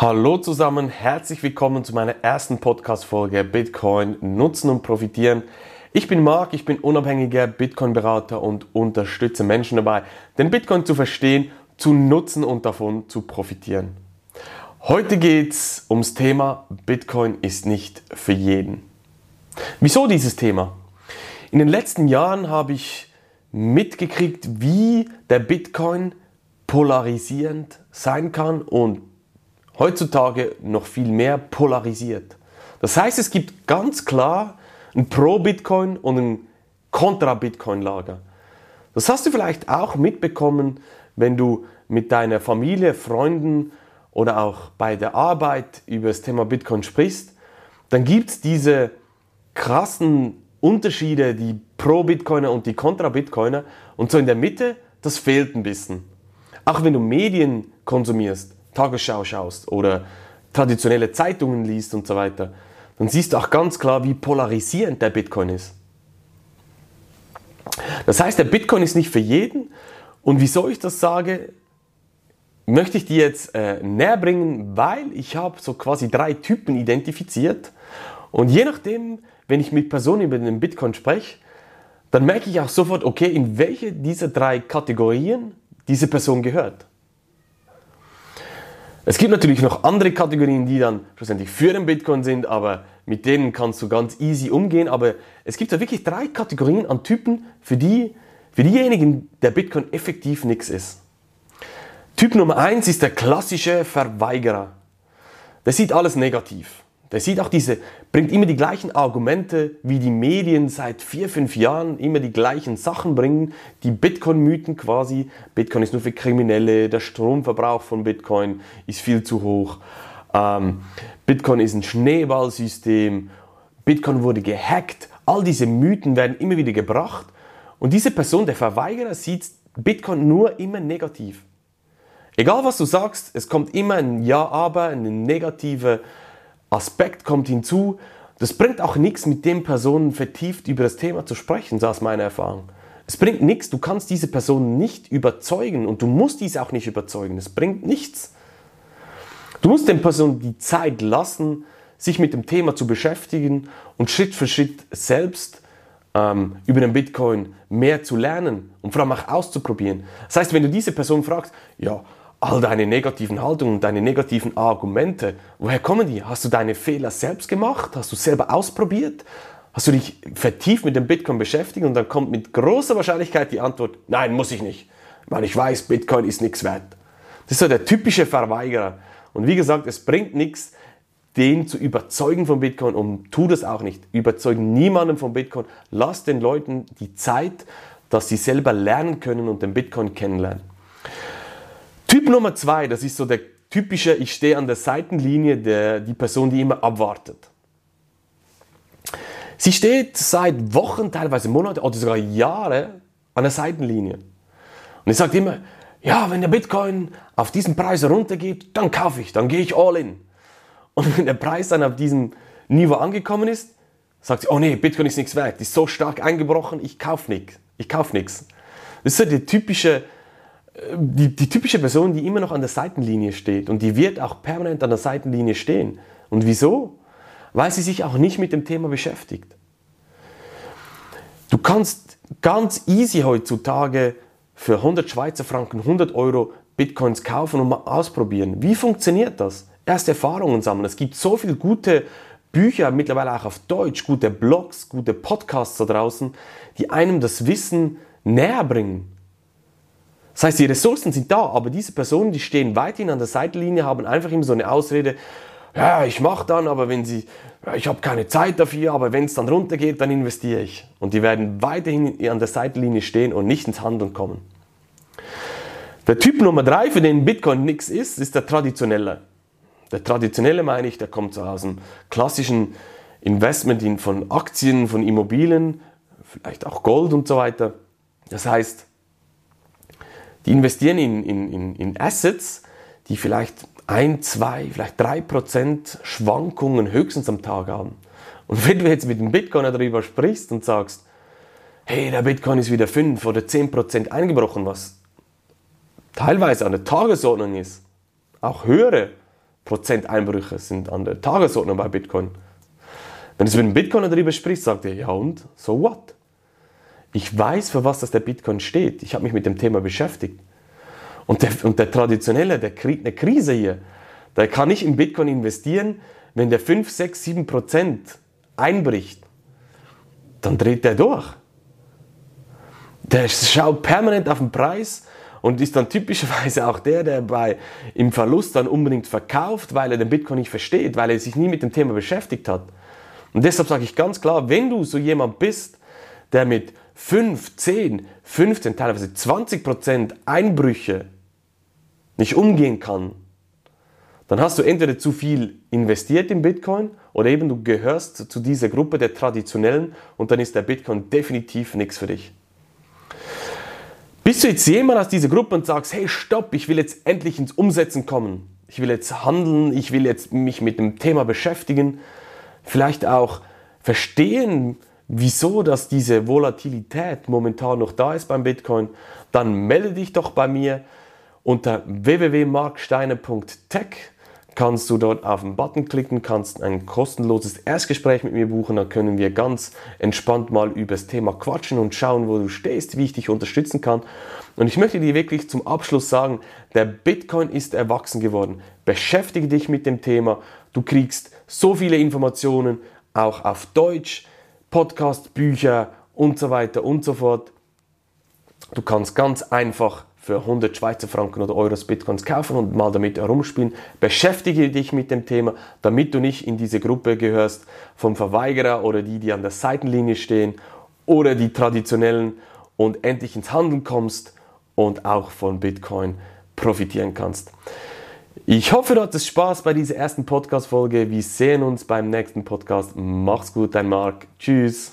Hallo zusammen, herzlich willkommen zu meiner ersten Podcast-Folge Bitcoin nutzen und profitieren. Ich bin Marc, ich bin unabhängiger Bitcoin-Berater und unterstütze Menschen dabei, den Bitcoin zu verstehen, zu nutzen und davon zu profitieren. Heute geht es ums Thema Bitcoin ist nicht für jeden. Wieso dieses Thema? In den letzten Jahren habe ich mitgekriegt, wie der Bitcoin polarisierend sein kann und heutzutage noch viel mehr polarisiert. Das heißt, es gibt ganz klar ein Pro-Bitcoin und ein Contra-Bitcoin-Lager. Das hast du vielleicht auch mitbekommen, wenn du mit deiner Familie, Freunden oder auch bei der Arbeit über das Thema Bitcoin sprichst. Dann gibt es diese krassen Unterschiede, die Pro-Bitcoiner und die Contra-Bitcoiner. Und so in der Mitte, das fehlt ein bisschen. Auch wenn du Medien konsumierst, Tagesschau schaust oder traditionelle Zeitungen liest und so weiter, dann siehst du auch ganz klar, wie polarisierend der Bitcoin ist. Das heißt, der Bitcoin ist nicht für jeden. Und wieso ich das sage, möchte ich dir jetzt äh, näher bringen, weil ich habe so quasi drei Typen identifiziert. Und je nachdem, wenn ich mit Personen über den Bitcoin spreche, dann merke ich auch sofort, okay, in welche dieser drei Kategorien diese Person gehört. Es gibt natürlich noch andere Kategorien, die dann schlussendlich für den Bitcoin sind, aber mit denen kannst du ganz easy umgehen. Aber es gibt da wirklich drei Kategorien an Typen, für, die, für diejenigen der Bitcoin effektiv nichts ist. Typ Nummer eins ist der klassische Verweigerer. Der sieht alles negativ. Der sieht auch diese, bringt immer die gleichen Argumente, wie die Medien seit vier, fünf Jahren immer die gleichen Sachen bringen. Die Bitcoin-Mythen quasi. Bitcoin ist nur für Kriminelle, der Stromverbrauch von Bitcoin ist viel zu hoch. Ähm, Bitcoin ist ein Schneeballsystem. Bitcoin wurde gehackt. All diese Mythen werden immer wieder gebracht. Und diese Person, der Verweigerer, sieht Bitcoin nur immer negativ. Egal was du sagst, es kommt immer ein Ja, aber, eine negative Aspekt kommt hinzu. Das bringt auch nichts, mit den Personen vertieft über das Thema zu sprechen, so aus meiner Erfahrung. Es bringt nichts, du kannst diese Person nicht überzeugen und du musst diese auch nicht überzeugen. Es bringt nichts. Du musst den Personen die Zeit lassen, sich mit dem Thema zu beschäftigen und Schritt für Schritt selbst ähm, über den Bitcoin mehr zu lernen und vor allem auch auszuprobieren. Das heißt, wenn du diese Person fragst, ja, all deine negativen Haltungen deine negativen Argumente, woher kommen die? Hast du deine Fehler selbst gemacht? Hast du selber ausprobiert? Hast du dich vertieft mit dem Bitcoin beschäftigt? Und dann kommt mit großer Wahrscheinlichkeit die Antwort, nein, muss ich nicht, weil ich weiß, Bitcoin ist nichts wert. Das ist so der typische Verweigerer. Und wie gesagt, es bringt nichts, den zu überzeugen von Bitcoin und tu das auch nicht. Überzeugen niemanden von Bitcoin. Lass den Leuten die Zeit, dass sie selber lernen können und den Bitcoin kennenlernen. Nummer zwei, das ist so der typische, ich stehe an der Seitenlinie, der, die Person, die immer abwartet. Sie steht seit Wochen, teilweise Monaten oder sogar Jahre an der Seitenlinie. Und sie sagt immer, ja, wenn der Bitcoin auf diesen Preis runtergeht, dann kaufe ich, dann gehe ich all in. Und wenn der Preis dann auf diesem Niveau angekommen ist, sagt sie, oh nee, Bitcoin ist nichts wert, ist so stark eingebrochen, ich kaufe nichts. Ich kaufe nichts. Das ist so die typische die, die typische Person, die immer noch an der Seitenlinie steht und die wird auch permanent an der Seitenlinie stehen. Und wieso? Weil sie sich auch nicht mit dem Thema beschäftigt. Du kannst ganz easy heutzutage für 100 Schweizer Franken, 100 Euro Bitcoins kaufen und mal ausprobieren. Wie funktioniert das? Erst Erfahrungen sammeln. Es gibt so viele gute Bücher, mittlerweile auch auf Deutsch, gute Blogs, gute Podcasts da draußen, die einem das Wissen näher bringen. Das heißt, die Ressourcen sind da, aber diese Personen, die stehen weiterhin an der Seitenlinie, haben einfach immer so eine Ausrede, ja, ich mache dann, aber wenn sie, ja, ich habe keine Zeit dafür, aber wenn es dann runtergeht, dann investiere ich. Und die werden weiterhin an der Seitenlinie stehen und nicht ins Handeln kommen. Der Typ Nummer drei, für den Bitcoin nichts ist, ist der traditionelle. Der traditionelle meine ich, der kommt so aus dem klassischen Investment in, von Aktien, von Immobilien, vielleicht auch Gold und so weiter. Das heißt, die investieren in, in, in Assets, die vielleicht ein, zwei, vielleicht drei Prozent Schwankungen höchstens am Tag haben. Und wenn du jetzt mit dem Bitcoiner darüber sprichst und sagst, hey, der Bitcoin ist wieder 5 oder 10 Prozent eingebrochen, was teilweise an der Tagesordnung ist, auch höhere Einbrüche sind an der Tagesordnung bei Bitcoin. Wenn du mit einem Bitcoiner darüber sprichst, sagt er, ja und, so what? Ich weiß, für was das der Bitcoin steht. Ich habe mich mit dem Thema beschäftigt. Und der, und der Traditionelle, der kriegt eine Krise hier. Der kann nicht in Bitcoin investieren, wenn der 5, 6, 7 Prozent einbricht. Dann dreht der durch. Der schaut permanent auf den Preis und ist dann typischerweise auch der, der bei, im Verlust dann unbedingt verkauft, weil er den Bitcoin nicht versteht, weil er sich nie mit dem Thema beschäftigt hat. Und deshalb sage ich ganz klar, wenn du so jemand bist, der mit 5, 10, 15, teilweise 20 Prozent Einbrüche nicht umgehen kann, dann hast du entweder zu viel investiert in Bitcoin oder eben du gehörst zu dieser Gruppe der Traditionellen und dann ist der Bitcoin definitiv nichts für dich. Bist du jetzt jemand aus dieser Gruppe und sagst, hey, stopp, ich will jetzt endlich ins Umsetzen kommen. Ich will jetzt handeln, ich will jetzt mich mit dem Thema beschäftigen, vielleicht auch verstehen, wieso dass diese Volatilität momentan noch da ist beim Bitcoin, dann melde dich doch bei mir unter www.marksteiner.tech kannst du dort auf den Button klicken, kannst ein kostenloses Erstgespräch mit mir buchen, dann können wir ganz entspannt mal über das Thema quatschen und schauen, wo du stehst, wie ich dich unterstützen kann. Und ich möchte dir wirklich zum Abschluss sagen, der Bitcoin ist erwachsen geworden. Beschäftige dich mit dem Thema. Du kriegst so viele Informationen, auch auf Deutsch, Podcast, Bücher und so weiter und so fort. Du kannst ganz einfach für 100 Schweizer Franken oder Euros Bitcoins kaufen und mal damit herumspielen. Beschäftige dich mit dem Thema, damit du nicht in diese Gruppe gehörst vom Verweigerer oder die, die an der Seitenlinie stehen oder die traditionellen und endlich ins Handeln kommst und auch von Bitcoin profitieren kannst. Ich hoffe, du hattest Spaß bei dieser ersten Podcast-Folge. Wir sehen uns beim nächsten Podcast. Mach's gut, dein Marc. Tschüss.